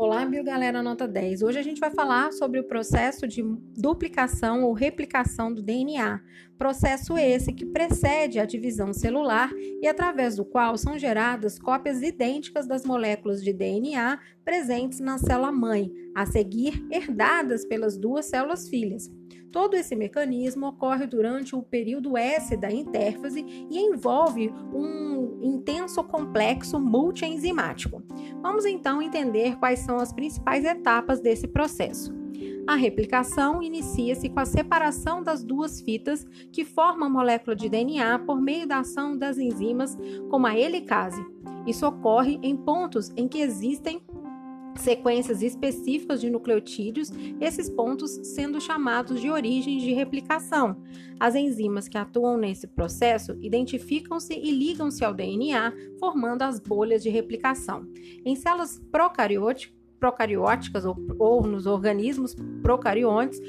o viu, galera? Nota 10. Hoje a gente vai falar sobre o processo de duplicação ou replicação do DNA. Processo esse que precede a divisão celular e através do qual são geradas cópias idênticas das moléculas de DNA presentes na célula mãe, a seguir herdadas pelas duas células filhas. Todo esse mecanismo ocorre durante o período S da intérfase e envolve um intenso complexo multienzimático. Vamos então entender quais são as principais etapas desse processo. A replicação inicia-se com a separação das duas fitas que formam a molécula de DNA por meio da ação das enzimas como a helicase. Isso ocorre em pontos em que existem sequências específicas de nucleotídeos, esses pontos sendo chamados de origens de replicação. As enzimas que atuam nesse processo identificam-se e ligam-se ao DNA, formando as bolhas de replicação. Em células procarióticas ou, ou nos organismos procariontes,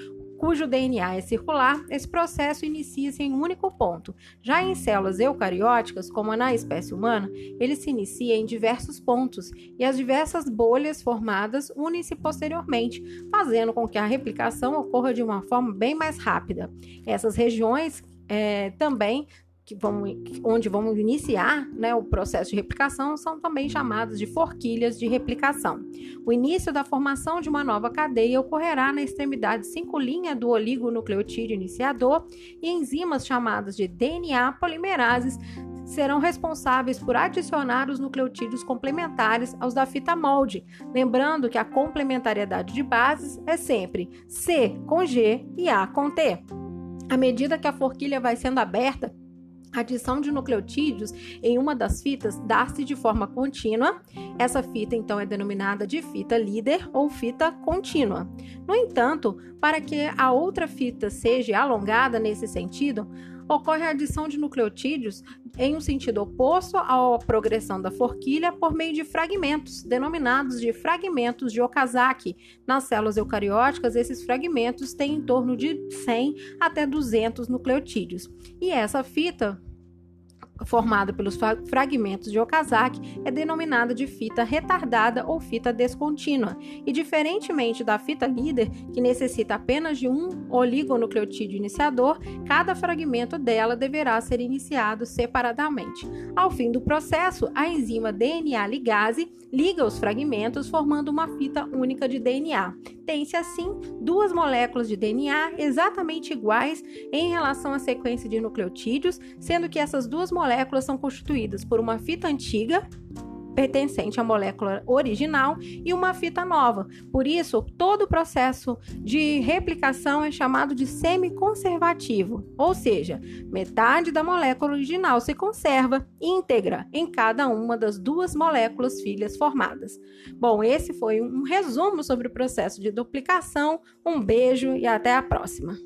cujo DNA é circular, esse processo inicia-se em um único ponto. Já em células eucarióticas, como na espécie humana, ele se inicia em diversos pontos e as diversas bolhas formadas unem-se posteriormente, fazendo com que a replicação ocorra de uma forma bem mais rápida. Essas regiões é, também que vamos, onde vamos iniciar né, o processo de replicação são também chamadas de forquilhas de replicação. O início da formação de uma nova cadeia ocorrerá na extremidade 5' do oligonucleotídeo iniciador e enzimas chamadas de DNA polimerases serão responsáveis por adicionar os nucleotídeos complementares aos da fita molde, lembrando que a complementariedade de bases é sempre C com G e A com T. À medida que a forquilha vai sendo aberta, a adição de nucleotídeos em uma das fitas dá-se de forma contínua. Essa fita, então, é denominada de fita líder ou fita contínua. No entanto, para que a outra fita seja alongada nesse sentido, ocorre a adição de nucleotídeos em um sentido oposto à progressão da forquilha por meio de fragmentos, denominados de fragmentos de Okazaki. Nas células eucarióticas, esses fragmentos têm em torno de 100 até 200 nucleotídeos. E essa fita formada pelos fragmentos de Okazaki, é denominada de fita retardada ou fita descontínua. E diferentemente da fita líder, que necessita apenas de um oligonucleotídeo iniciador, cada fragmento dela deverá ser iniciado separadamente. Ao fim do processo, a enzima DNA ligase liga os fragmentos, formando uma fita única de DNA. Tem-se assim duas moléculas de DNA exatamente iguais em relação à sequência de nucleotídeos, sendo que essas duas moléculas são constituídas por uma fita antiga pertencente à molécula original e uma fita nova. Por isso, todo o processo de replicação é chamado de semiconservativo, ou seja, metade da molécula original se conserva íntegra em cada uma das duas moléculas filhas formadas. Bom, esse foi um resumo sobre o processo de duplicação. Um beijo e até a próxima.